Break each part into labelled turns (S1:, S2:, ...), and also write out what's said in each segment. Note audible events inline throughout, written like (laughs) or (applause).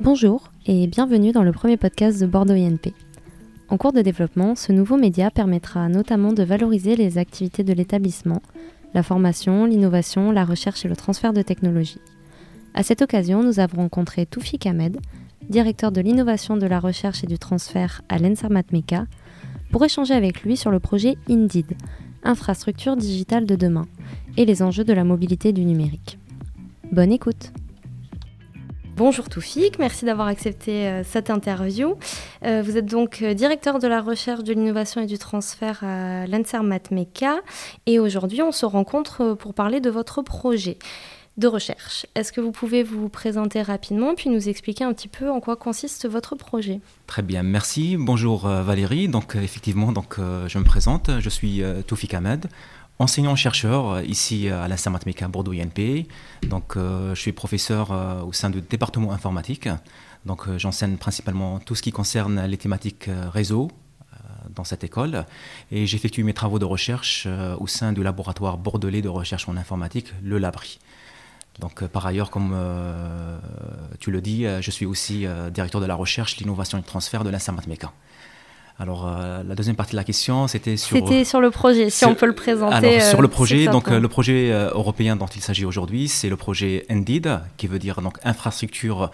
S1: Bonjour et bienvenue dans le premier podcast de Bordeaux INP. En cours de développement, ce nouveau média permettra notamment de valoriser les activités de l'établissement, la formation, l'innovation, la recherche et le transfert de technologies. À cette occasion, nous avons rencontré Toufik Ahmed, directeur de l'innovation de la recherche et du transfert à l'ENSAR Meka, pour échanger avec lui sur le projet Indeed, infrastructure digitale de demain, et les enjeux de la mobilité du numérique. Bonne écoute Bonjour Toufik, merci d'avoir accepté euh, cette interview. Euh, vous êtes donc euh, directeur de la recherche, de l'innovation et du transfert à l'ENSER Matmeka et aujourd'hui on se rencontre pour parler de votre projet de recherche. Est-ce que vous pouvez vous présenter rapidement puis nous expliquer un petit peu en quoi consiste votre projet?
S2: Très bien, merci. Bonjour Valérie. Donc effectivement, donc je me présente. Je suis Toufik Ahmed enseignant-chercheur euh, ici à l'Institut mathématique Bordeaux INP. Donc, euh, je suis professeur euh, au sein du département informatique. Donc, j'enseigne principalement tout ce qui concerne les thématiques réseau dans cette école. Et j'effectue mes travaux de recherche au sein du laboratoire bordelais de recherche en informatique, le LABRI. Donc, par ailleurs, comme tu le dis, je suis aussi directeur de la recherche, l'innovation et le transfert de l'Institut mathématique. Alors, euh, la deuxième partie de la question, c'était sur...
S1: C'était sur le projet, si on peut le présenter. Alors,
S2: sur le euh, projet, donc euh, le projet européen dont il s'agit aujourd'hui, c'est le projet Indeed, qui veut dire donc infrastructure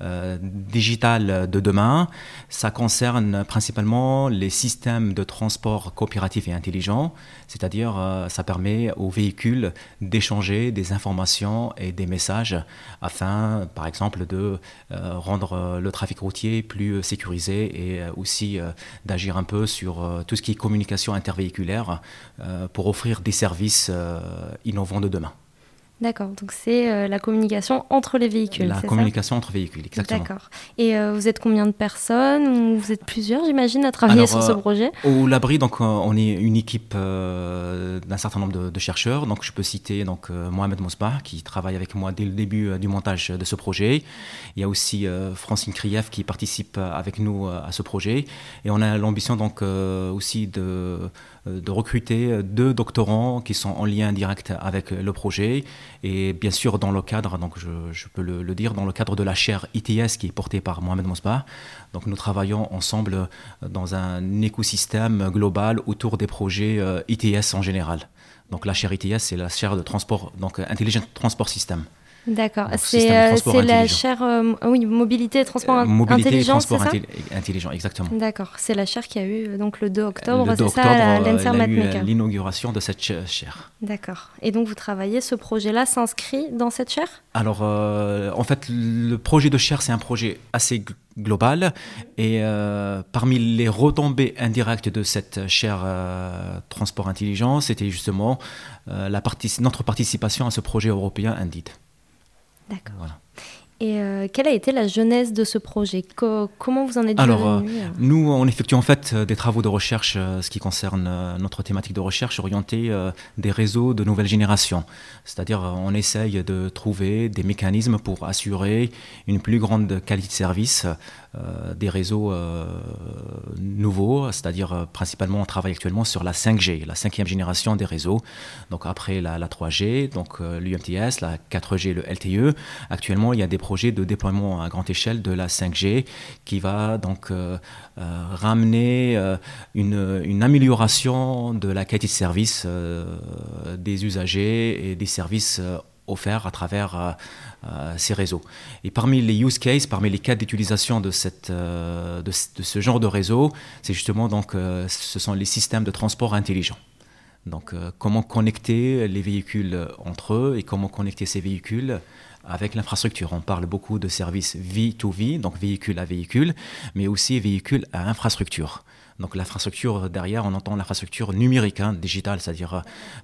S2: euh, digital de demain, ça concerne principalement les systèmes de transport coopératif et intelligent, c'est-à-dire euh, ça permet aux véhicules d'échanger des informations et des messages afin, par exemple, de euh, rendre le trafic routier plus sécurisé et aussi d'agir un peu sur tout ce qui est communication intervéhiculaire pour offrir des services innovants de demain.
S1: D'accord, donc c'est euh, la communication entre les véhicules.
S2: La communication entre véhicules, exactement.
S1: D'accord. Et euh, vous êtes combien de personnes ou Vous êtes plusieurs, j'imagine, à travailler sur ce euh, projet?
S2: Au Labri, donc on est une équipe d'un certain nombre de, chercheurs. Donc je peux citer donc Mohamed Mosbah qui travaille avec moi dès le début du montage de ce projet. Il y a aussi Francine Krief qui participe avec nous à ce projet. Et on a l'ambition donc aussi de de recruter deux doctorants qui sont en lien direct avec le projet. Et bien sûr, dans le cadre, donc je, peux le, dire, dans le cadre de la chaire ITS qui est portée par Mohamed Mosba. Donc nous travaillons ensemble euh, dans un écosystème global autour des projets ITS en général. Donc la chaire ITS, c'est la chaire de transport, donc Intelligent Transport System.
S1: D'accord. C'est euh, la chaire euh, oui, mobilité et transport euh,
S2: mobilité
S1: intelligent,
S2: et transport intelligent, exactement.
S1: D'accord. C'est la chaire qui a eu donc le 2 octobre, c'est ça, à
S2: l'inauguration de cette chaire.
S1: D'accord. Et donc vous travaillez, ce projet-là s'inscrit dans cette chaire?
S2: Alors, en fait, le projet de chaire, c'est un projet assez global et parmi les retombées indirectes de cette chaire transport intelligent, c'était justement la notre participation à ce projet européen Indeed.
S1: D'accord. Et euh, quelle a été la genèse de ce projet? Comment vous en êtes
S2: Alors, euh, nous, on effectue en fait euh, des travaux de recherche, ce qui concerne notre thématique de recherche orientée des réseaux de nouvelle génération. C'est-à-dire, on essaye de trouver des mécanismes pour assurer une plus grande qualité de service euh, des réseaux euh, nouveaux, c'est-à-dire euh, principalement on travaille actuellement sur la 5G, la cinquième génération des réseaux. Donc après la, 3G, donc l'UMTS, la 4G, le LTE. Actuellement, il y a des projets de déploiement à grande échelle de la 5G qui va donc ramener une, une, amélioration de la qualité de service des usagers et des services offerts à travers euh, euh, ces réseaux. Et parmi les use cases, parmi les cas d'utilisation euh, de, ce genre de réseau, c'est justement donc, ce sont les systèmes de transport intelligents. Donc, comment connecter les véhicules entre eux et comment connecter ces véhicules avec l'infrastructure. On parle beaucoup de services V2V, donc véhicule à véhicule, mais aussi véhicule à infrastructure. Donc l'infrastructure derrière, on entend l'infrastructure numérique, hein, digitale, c'est-à-dire euh,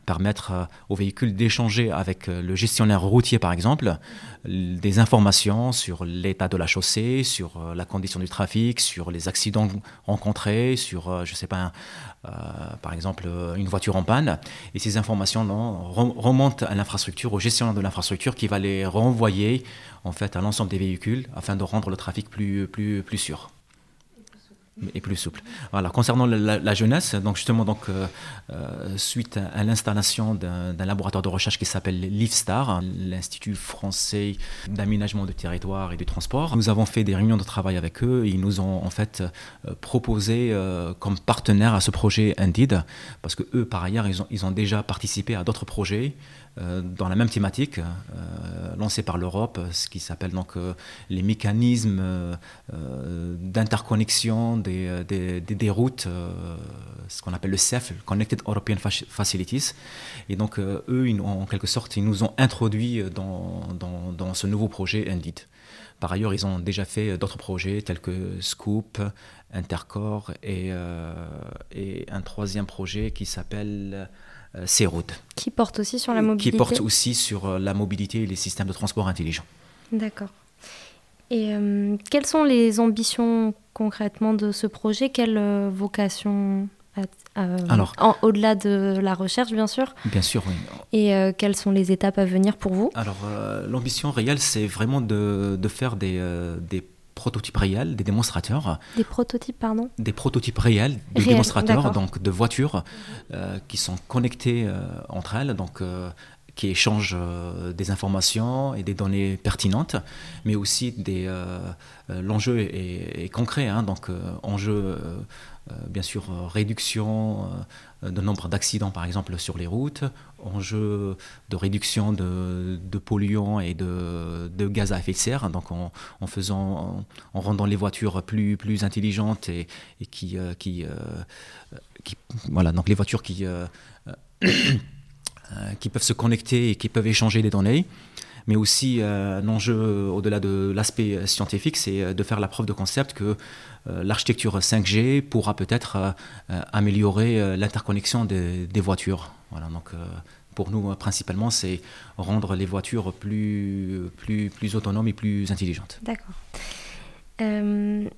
S2: permettre euh, aux véhicules d'échanger avec euh, le gestionnaire routier, par exemple, des informations sur l'état de la chaussée, sur la condition du trafic, sur les accidents rencontrés, sur, je sais pas, par exemple, une voiture en panne. Et ces informations remontent à l'infrastructure, au gestionnaire de l'infrastructure, qui va les renvoyer en fait à l'ensemble des véhicules afin de rendre le trafic plus, plus, plus sûr. Et plus souple. Voilà. Concernant la, jeunesse, donc justement, donc, euh, euh, suite à, l'installation d'un laboratoire de recherche qui s'appelle l'IFSTAR, l'Institut français d'aménagement du territoire et du transport, nous avons fait des réunions de travail avec eux. Et ils nous ont en fait euh, proposé comme partenaire à ce projet Indeed, parce que eux, par ailleurs, ils ont, ils ont déjà participé à d'autres projets dans la même thématique, lancée par l'Europe, ce qui s'appelle donc les mécanismes d'interconnexion des, des, routes, ce qu'on appelle le CEF, Connected European Facilities. Et donc eux, en quelque sorte, ils nous ont introduits dans, dans, dans ce nouveau projet Indeed. Par ailleurs, ils ont déjà fait d'autres projets tels que Scoop, Intercore et, et un troisième projet qui s'appelle euh, ces routes.
S1: Qui porte aussi sur la mobilité
S2: Qui porte aussi sur euh, la mobilité et les systèmes de transport intelligents.
S1: D'accord. Et euh, quelles sont les ambitions concrètement de ce projet? Quelle vocation Alors, au-delà de la recherche, bien sûr?
S2: Bien sûr, oui.
S1: Et quelles sont les étapes à venir pour vous?
S2: Alors, l'ambition réelle, c'est vraiment de, de faire des, des prototypes réels, des démonstrateurs.
S1: Des prototypes, pardon?
S2: Des prototypes réels, des démonstrateurs, donc de voitures euh, qui sont connectées euh, entre elles, donc euh, qui échangent des informations et des données pertinentes, mais aussi des l'enjeu est, concret, hein, donc enjeu bien sûr réduction de nombre d'accidents par exemple sur les routes, enjeu de réduction de, polluants et de, gaz à effet de serre, donc en, faisant, en, rendant les voitures plus, plus intelligentes et, qui, euh, qui, euh, voilà, donc les voitures qui, euh, qui peuvent se connecter et qui peuvent échanger des données mais aussi un enjeu au-delà de l'aspect scientifique, c'est de faire la preuve de concept que l'architecture 5G pourra peut-être améliorer l'interconnexion des, voitures. Voilà, donc pour nous, principalement, c'est rendre les voitures plus, plus, plus autonomes et plus intelligentes.
S1: D'accord. Euh,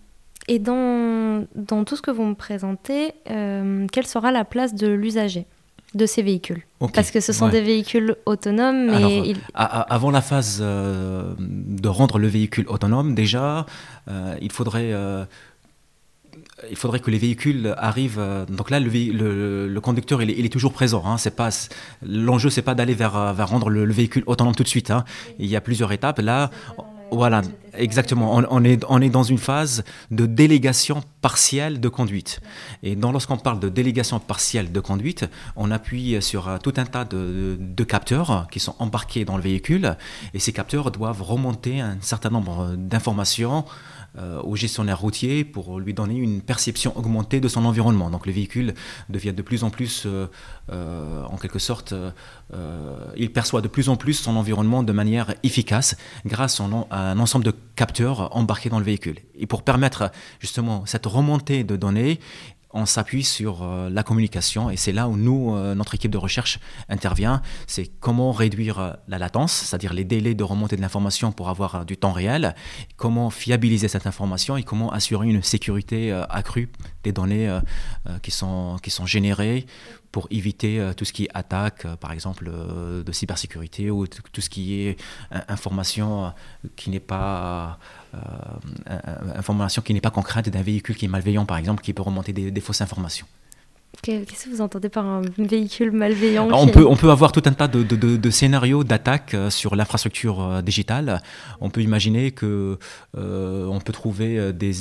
S1: et dans, dans, tout ce que vous me présentez, euh, quelle sera la place de l'usager? De ces véhicules Parce que ce sont des véhicules autonomes. Mais
S2: avant la phase euh, de rendre le véhicule autonome, déjà, il faudrait il faudrait que les véhicules arrivent. Euh, donc là, le, le, conducteur, il est, il est, toujours présent. Hein, c'est pas l'enjeu, c'est pas d'aller vers, vers rendre le, véhicule autonome tout de suite. Hein. Il y a plusieurs étapes. Là, voilà, exactement. On, est, on est dans une phase de délégation partielle de conduite. Et lorsqu'on parle de délégation partielle de conduite, on appuie sur euh, tout un tas de, de, capteurs qui sont embarqués dans le véhicule. Et ces capteurs doivent remonter un certain nombre d'informations euh, au gestionnaire routier pour lui donner une perception augmentée de son environnement. Donc le véhicule devient de plus en plus, euh, euh, en quelque sorte, il perçoit de plus en plus son environnement de manière efficace grâce à un ensemble de capteurs embarqués dans le véhicule. Et pour permettre justement cette remontée de données, on s'appuie sur euh, la communication et c'est là où nous, euh, notre équipe de recherche intervient. C'est comment réduire euh, la latence, c'est-à-dire les délais de remontée de l'information pour avoir du temps réel, comment fiabiliser cette information et comment assurer une sécurité accrue des données qui, sont, qui sont générées pour éviter tout ce qui est attaque, par exemple, de cybersécurité ou tout ce qui est information qui n'est pas euh, information qui n'est pas concrète d'un véhicule qui est malveillant, par exemple, qui peut remonter des, fausses informations.
S1: Qu'est-ce que vous entendez par un véhicule malveillant
S2: on, peut, on peut avoir tout un tas de, de, scénarios d'attaque euh, sur l'infrastructure euh, digitale. On peut imaginer que on peut trouver des,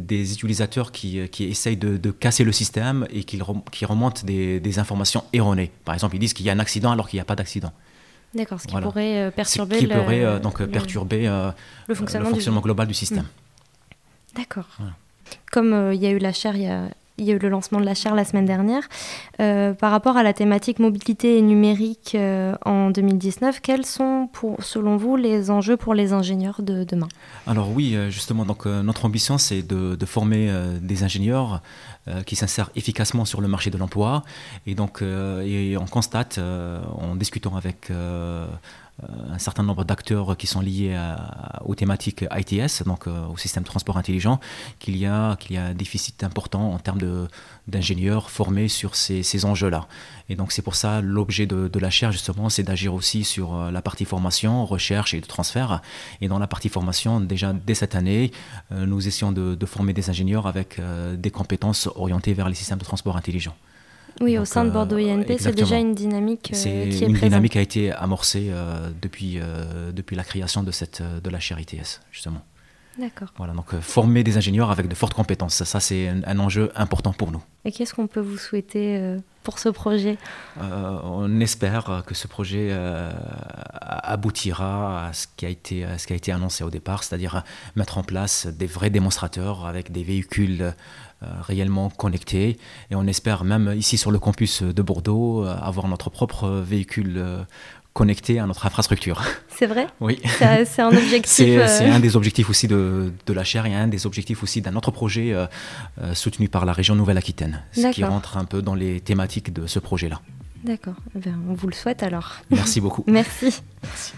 S2: des utilisateurs qui, qui essayent de, casser le système et qui, qui remontent des, des, informations erronées. Par exemple, ils disent qu'il y a un accident alors qu'il n'y a pas d'accident.
S1: D'accord, ce qui pourrait euh, perturber,
S2: qui pourrait, euh, donc, perturber euh,
S1: le fonctionnement,
S2: global du système.
S1: Hmm. D'accord. Comme il y a eu la chaire il y a, il y a eu le lancement de la chaire la semaine dernière. Euh, par rapport à la thématique mobilité numérique euh, en 2019, quels sont, selon vous, les enjeux pour les ingénieurs de demain?
S2: Alors oui, euh, justement, donc, notre ambition, c'est de, former des ingénieurs qui s'insèrent efficacement sur le marché de l'emploi. Et donc, et on constate, en discutant avec un certain nombre d'acteurs qui sont liés aux thématiques ITS, donc au système de transport intelligent, qu'il y, a, y a un déficit important en termes d'ingénieurs formés sur ces, ces enjeux-là. Et donc c'est pour ça l'objet de, de, la chaire justement, c'est d'agir aussi sur la partie formation, recherche et de transfert. Et dans la partie formation, déjà dès cette année, nous essayons de, de former des ingénieurs avec des compétences orientées vers les systèmes de transport intelligents.
S1: Oui, au sein de Bordeaux euh, INP, c'est déjà une dynamique euh, qui est
S2: une dynamique qui a été amorcée euh, depuis, depuis la création de, cette, de la chaire ITS, justement.
S1: D'accord.
S2: Voilà, donc former des ingénieurs avec de fortes compétences, ça, c'est un, enjeu important pour nous.
S1: Et qu'est-ce qu'on peut vous souhaiter ce projet?
S2: On espère que ce projet aboutira à ce qui, a été, annoncé au départ, c'est-à-dire mettre en place des vrais démonstrateurs avec des véhicules euh, réellement connectés. Et on espère même ici sur le campus de Bordeaux euh, avoir notre propre véhicule euh, connecté à notre infrastructure.
S1: C'est vrai (laughs)
S2: Oui.
S1: C'est un objectif.
S2: C'est un des objectifs aussi de, de, la chaire et un des objectifs aussi d'un autre projet soutenu par la région Nouvelle-Aquitaine, ce qui rentre un peu dans les thématiques de ce projet-là.
S1: D'accord. Eh on vous le souhaite alors.
S2: Merci beaucoup. (laughs)
S1: Merci.
S2: Merci.